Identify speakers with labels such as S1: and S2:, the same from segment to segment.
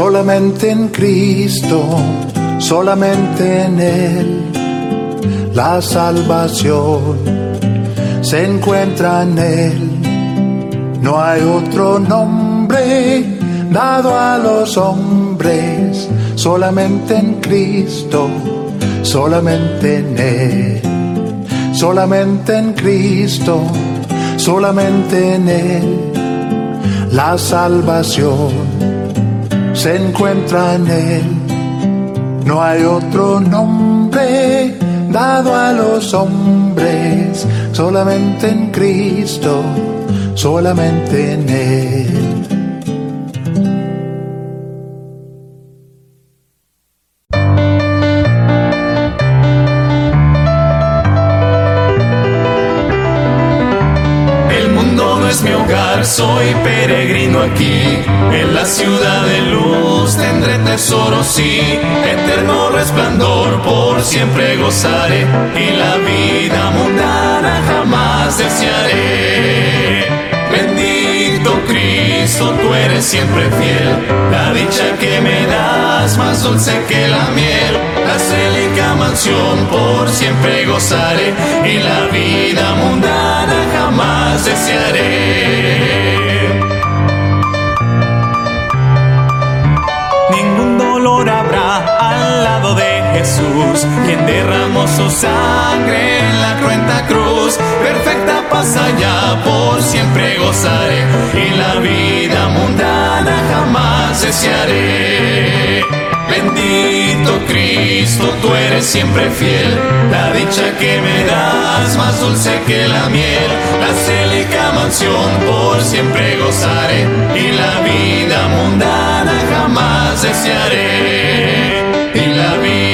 S1: solamente en Cristo, solamente en Él, la salvación se encuentra en Él. No hay otro nombre dado a los hombres, solamente en Cristo, solamente en Él, solamente en Cristo, solamente en Él. La salvación se encuentra en Él. No hay otro nombre dado a los hombres, solamente en Cristo, solamente en Él.
S2: Soy peregrino aquí. En la ciudad de luz tendré tesoro, sí. Eterno resplandor, por siempre gozaré. Y la vida mundana jamás desearé. Bendito Cristo, tú eres siempre fiel. La dicha que me das, más dulce que la miel. Por siempre gozaré. Y la vida mundana jamás desearé. Ningún dolor habrá al lado de Jesús, quien derramó su sangre en la cruenta cruz. Perfecta paz allá, por siempre gozaré, y la vida mundana jamás desearé. Bendito Cristo, tú eres siempre fiel. La dicha que me das, más dulce que la miel. La célica mansión, por siempre gozaré. Y la vida mundana jamás desearé. Y la vida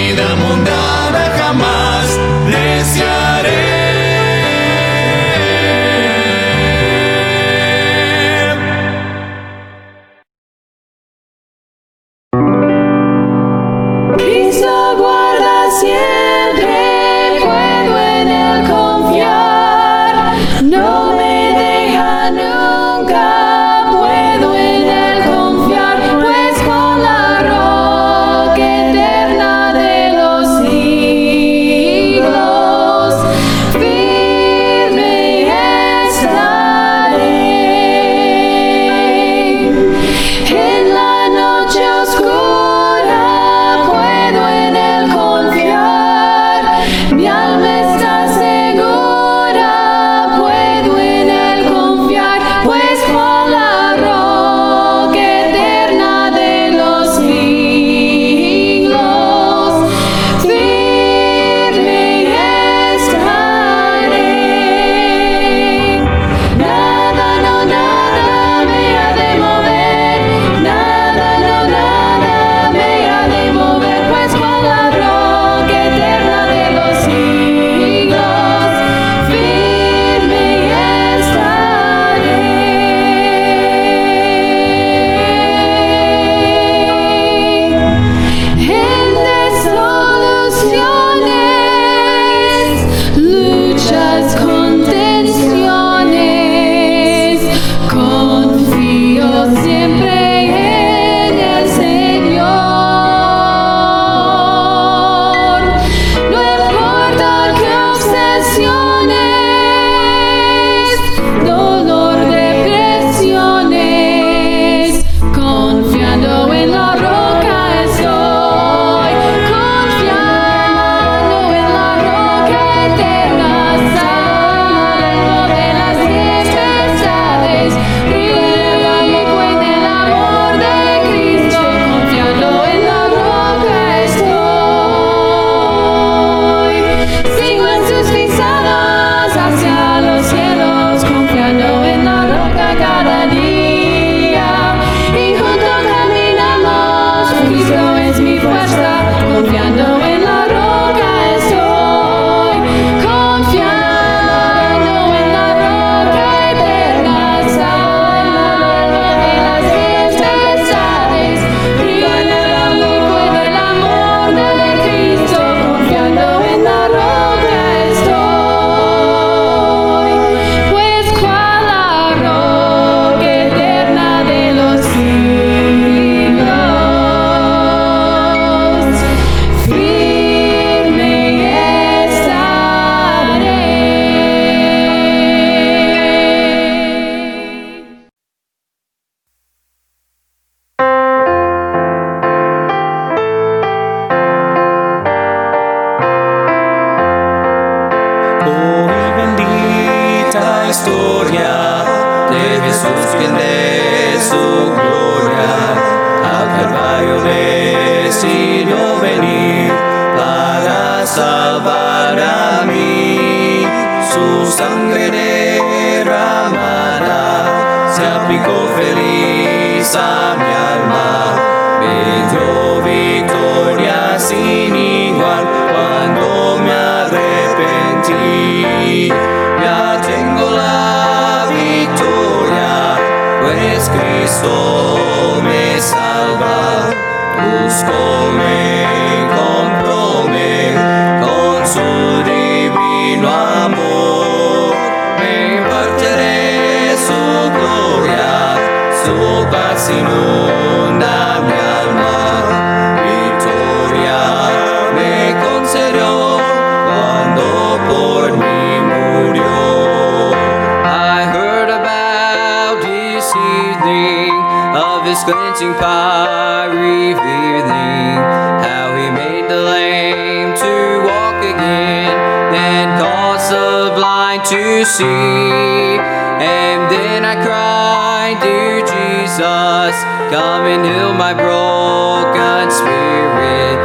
S3: And then I cried, Dear Jesus, come and heal my broken spirit.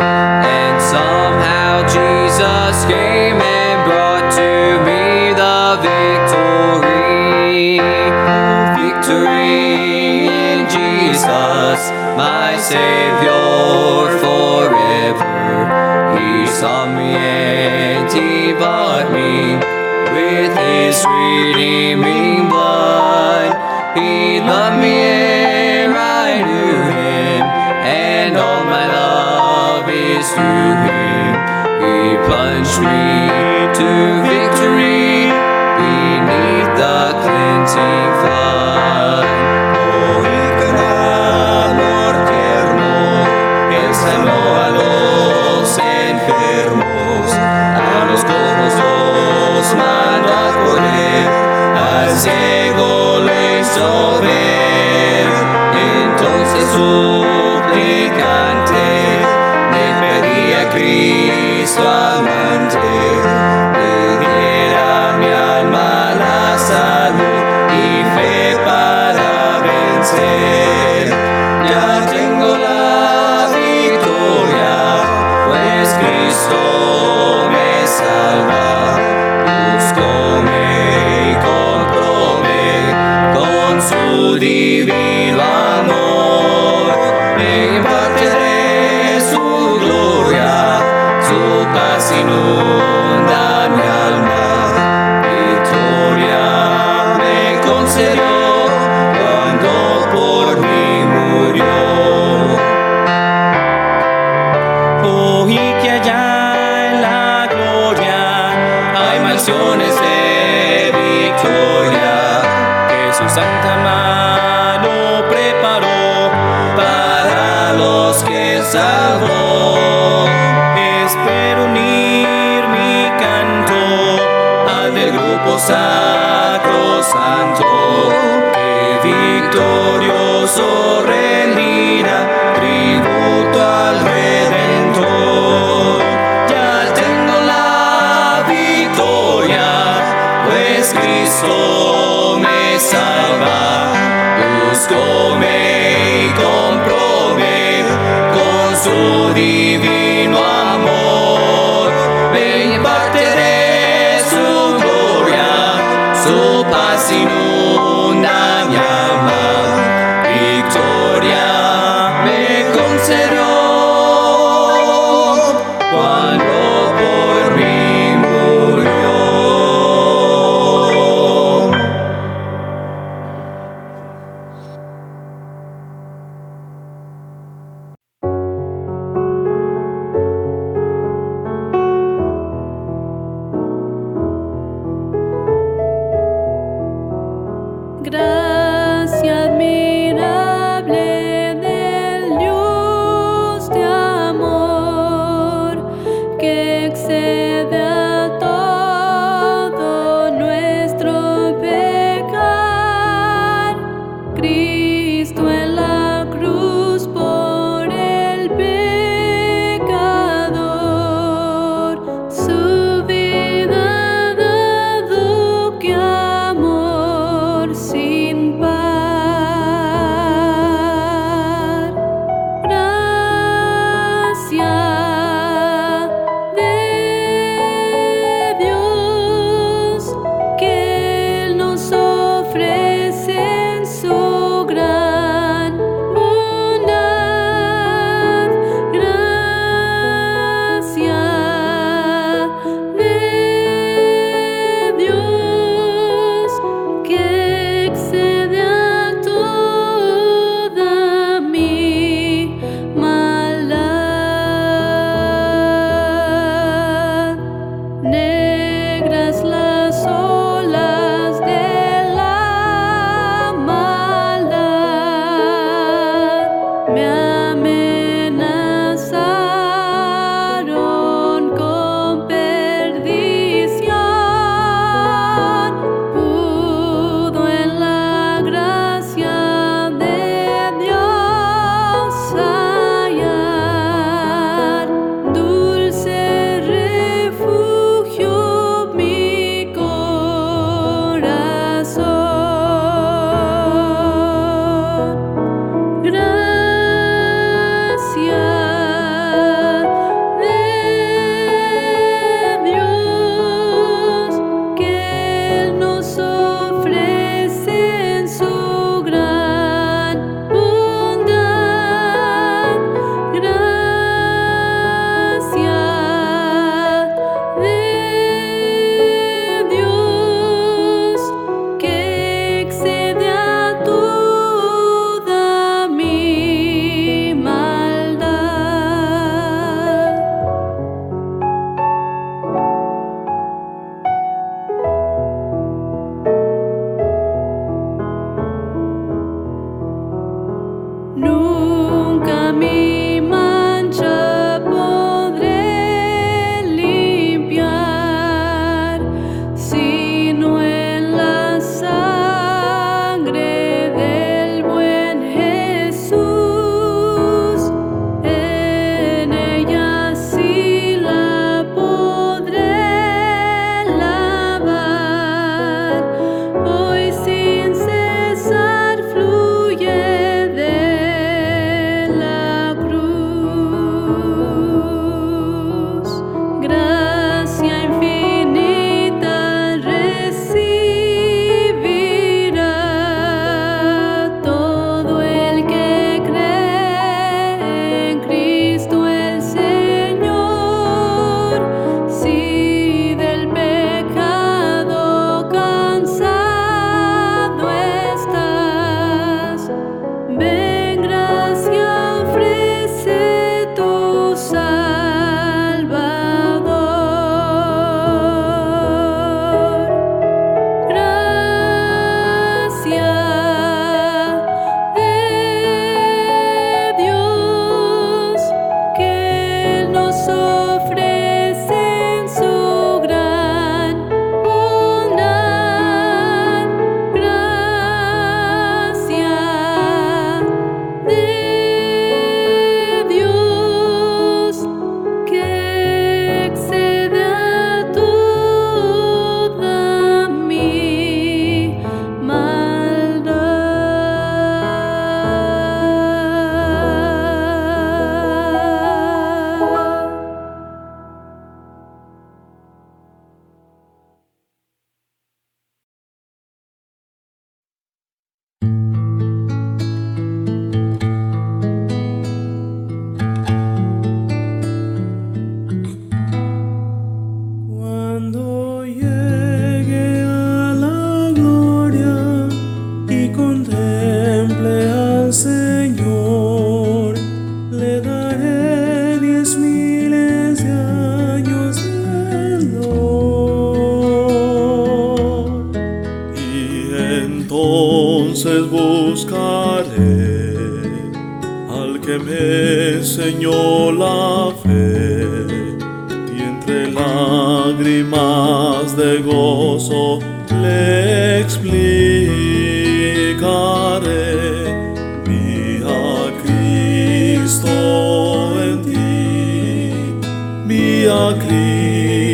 S3: And somehow Jesus came and brought to me the victory. Victory in Jesus, my Savior forever. He saw me and he bought me with his redeeming blood. He loved me ere I knew him, and all my love is through him. He plunged me to victory beneath the cleansing flood. Oh, Enfermo ciego le hizo. Entonces suplicante le pedía Cristo amante. Lord. victorioso rendirá tributo al Redentor. Ya tengo la victoria, pues Cristo me salva. Busco me comprobé con su divino amor.
S4: Ven, answered all.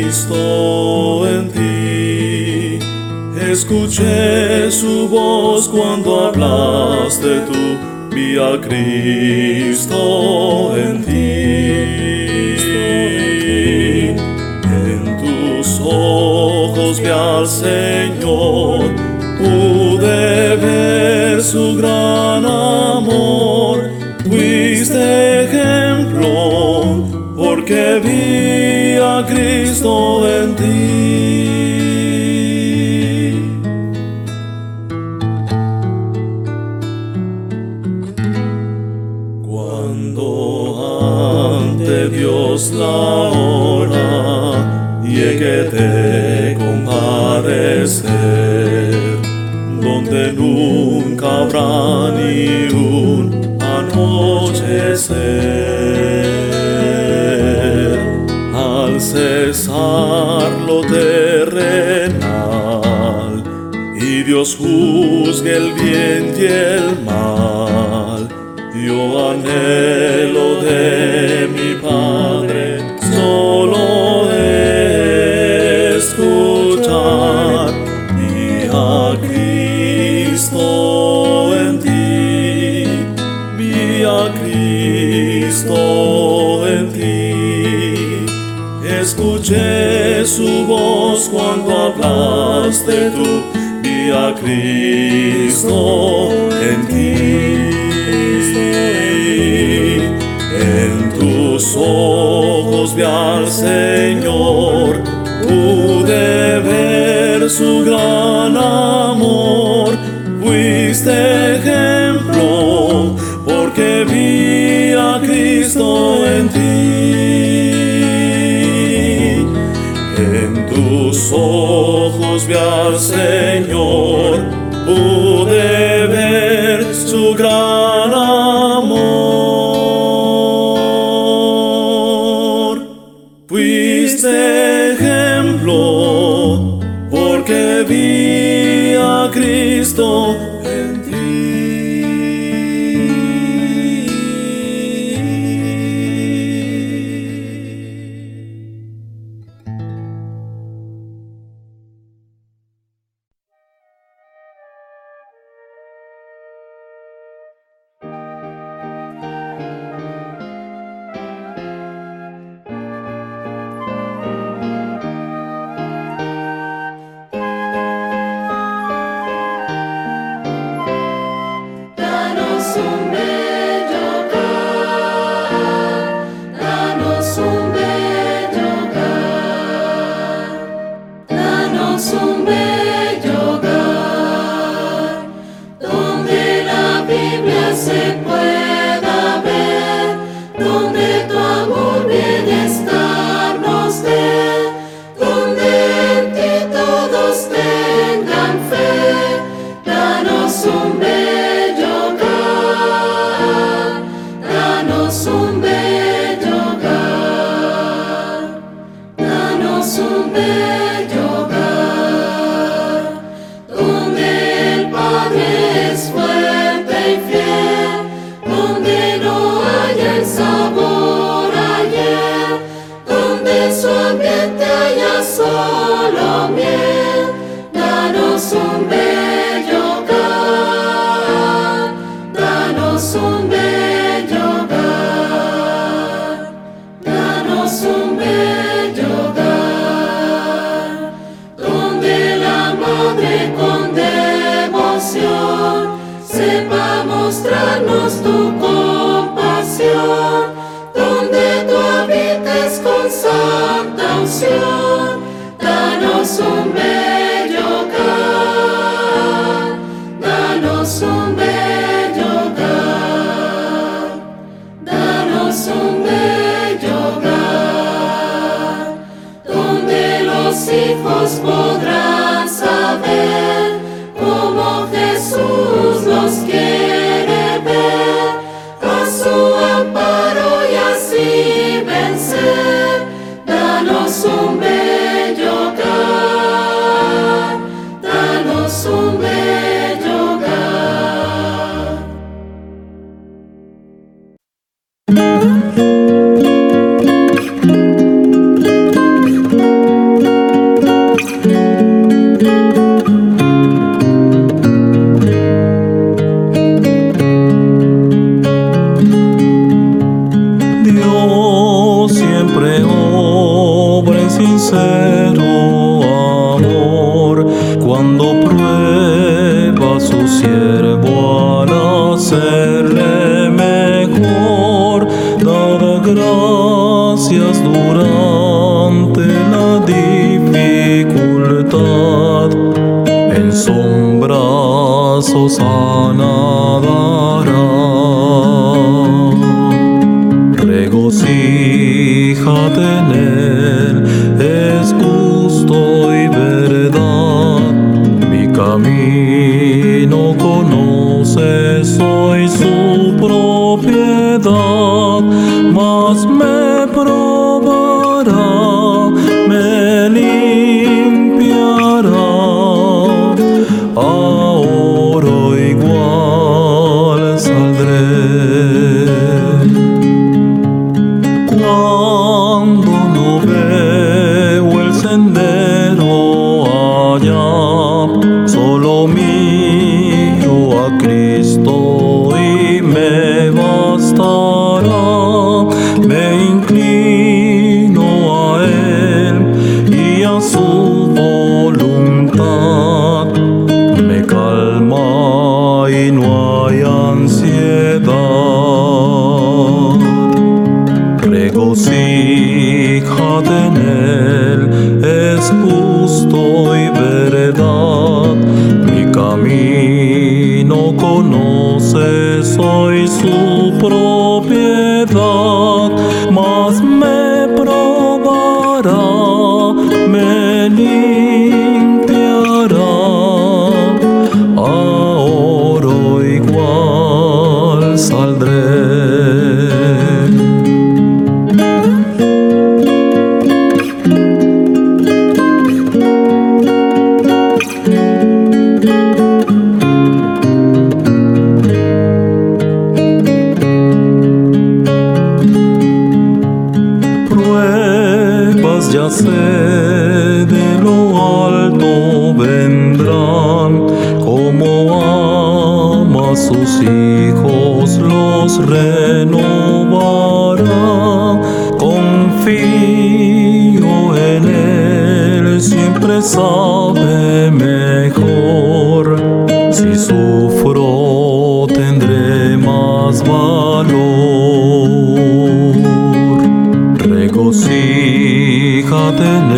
S5: Cristo en ti. Escuché su voz cuando hablaste tú vi a Cristo en ti. En tus ojos vi al Señor, pude ver su gran amor. Fuiste ejemplo, porque vi Cristo en ti. Cuando ante Dios la hora llegue de comparecer, donde nunca habrá ni un anochecer, cesar lo terrenal y Dios juzgue el bien y el mal. Yo anhelo de Escuché su voz cuando hablaste tú, vi a Cristo en ti. En tus ojos vi al Señor, ojos vi al Señor,
S1: chansonner. so soft. siempre sabe mejor. Si sufro tendré más valor. Regocíjate en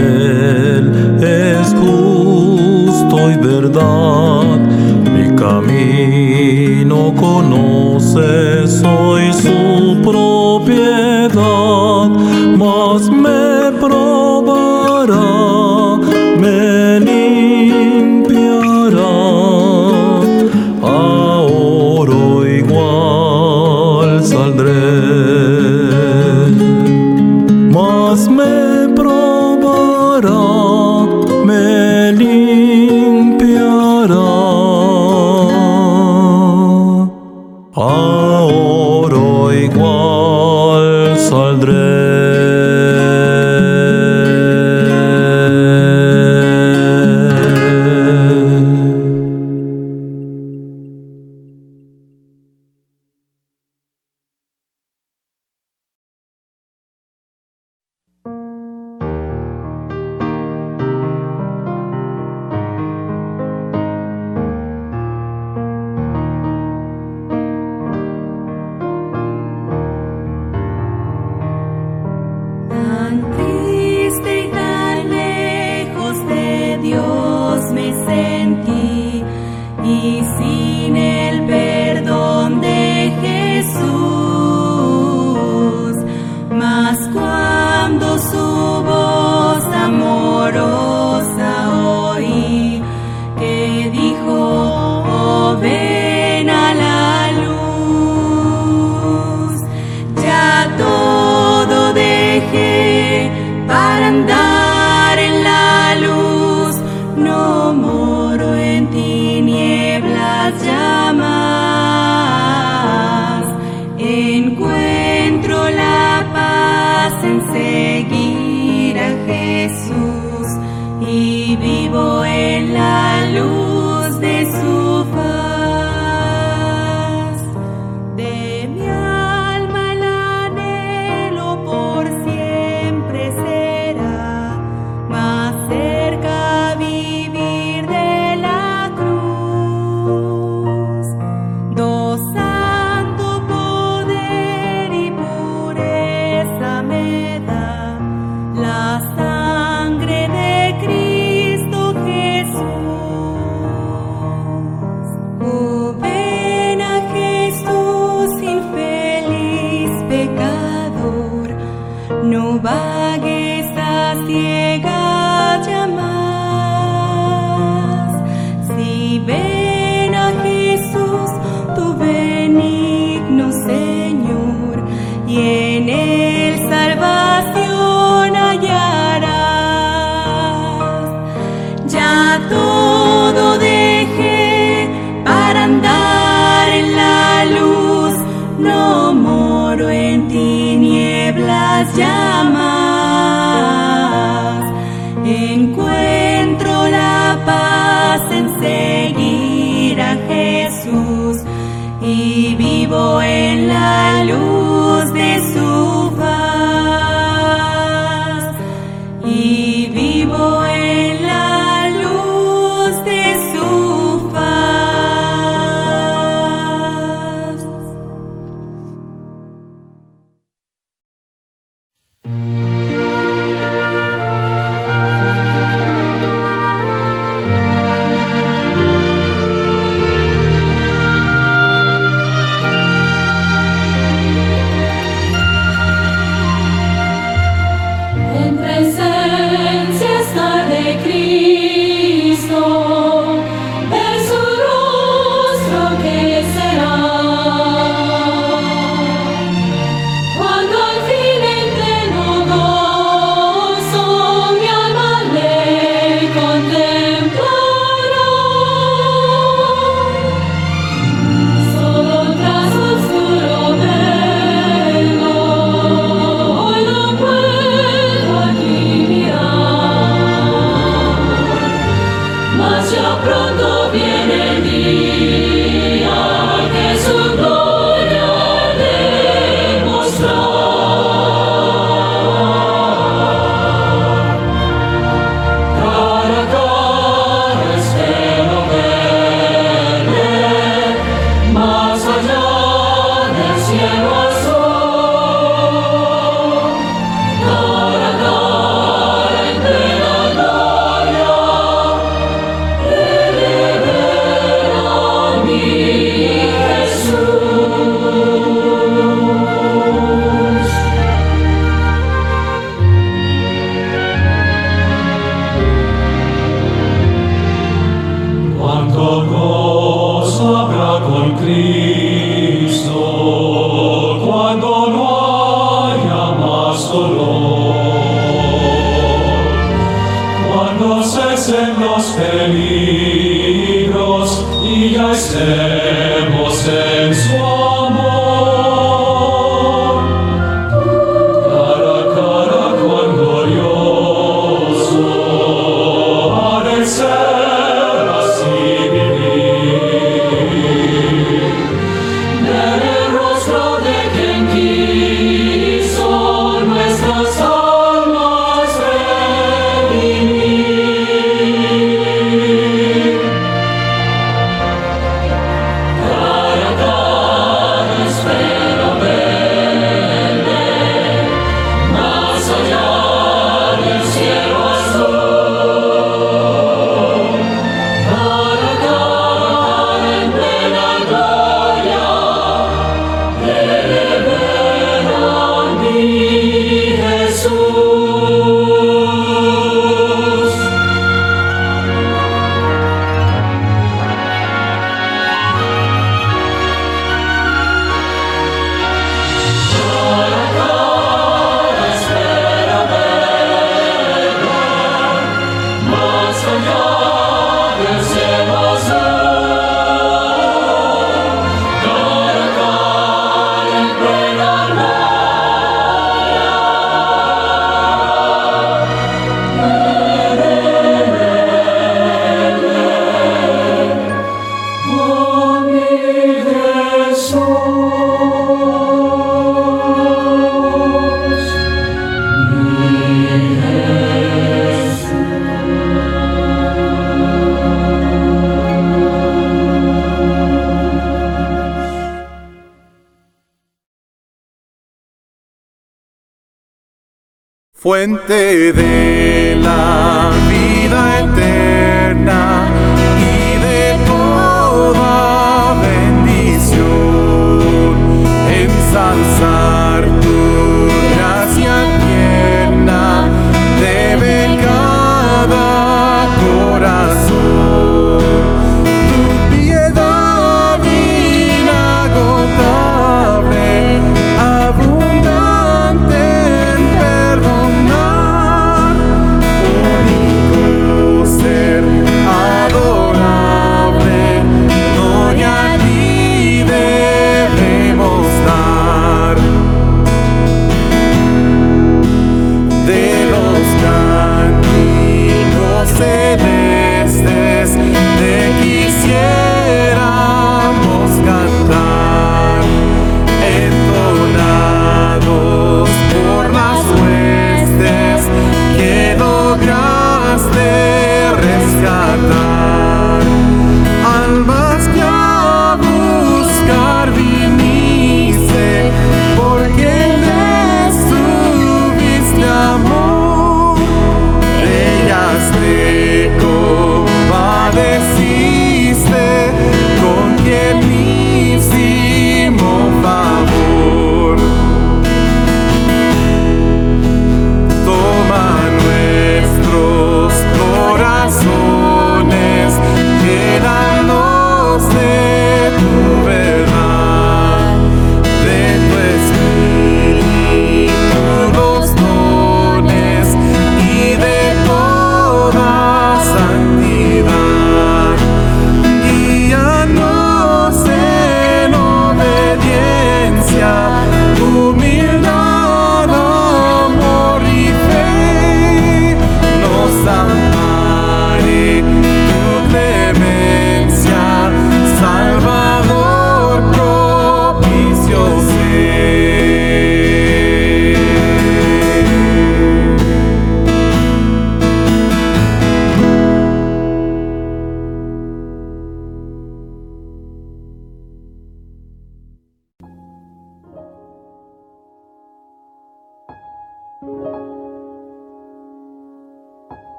S6: Fuente de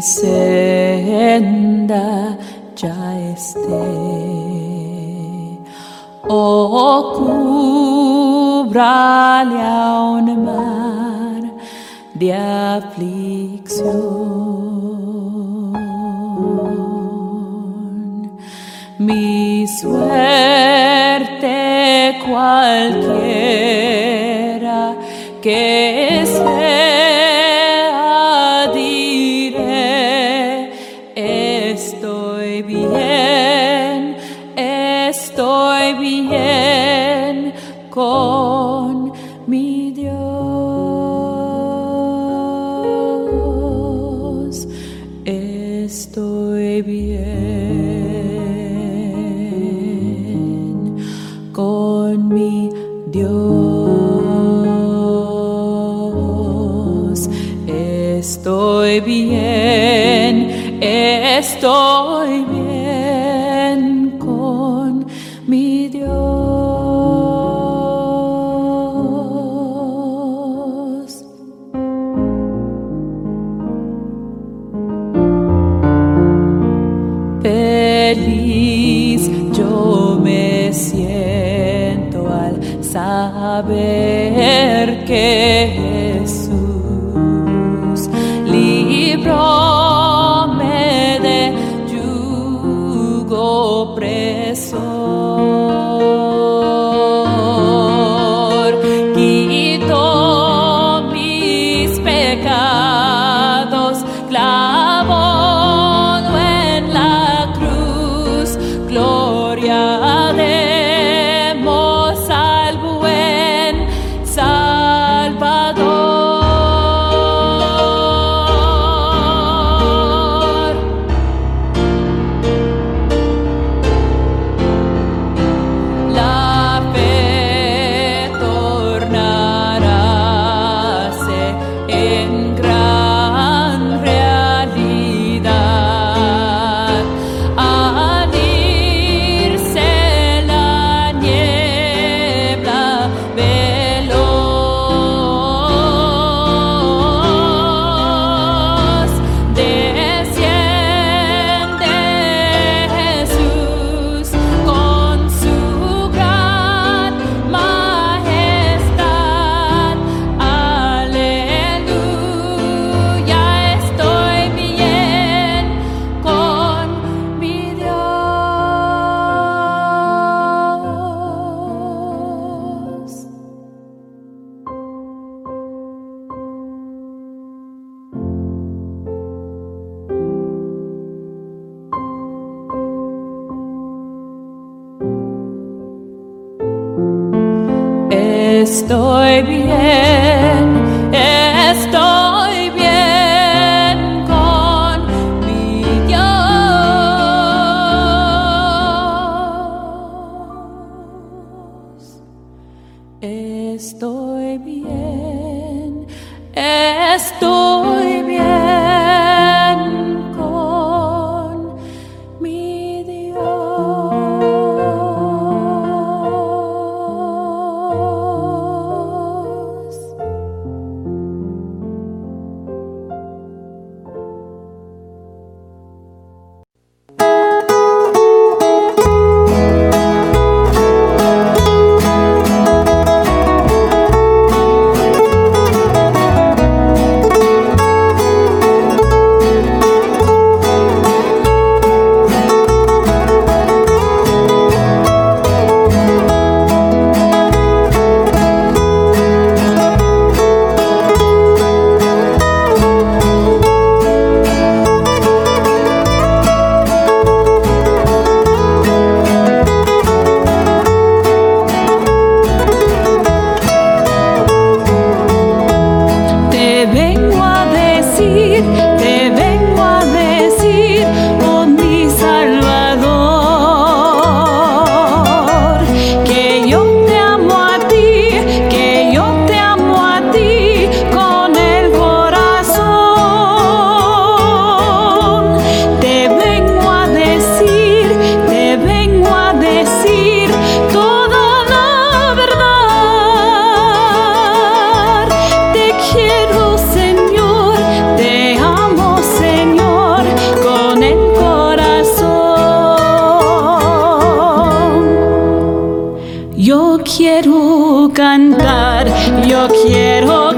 S4: mi senda ya esté. Oh, cúbrale a un mar de aflicción. Mi suerte cualquiera que estoy bien con mi Dios. Feliz yo me siento al saber que quiero cantar, yo quiero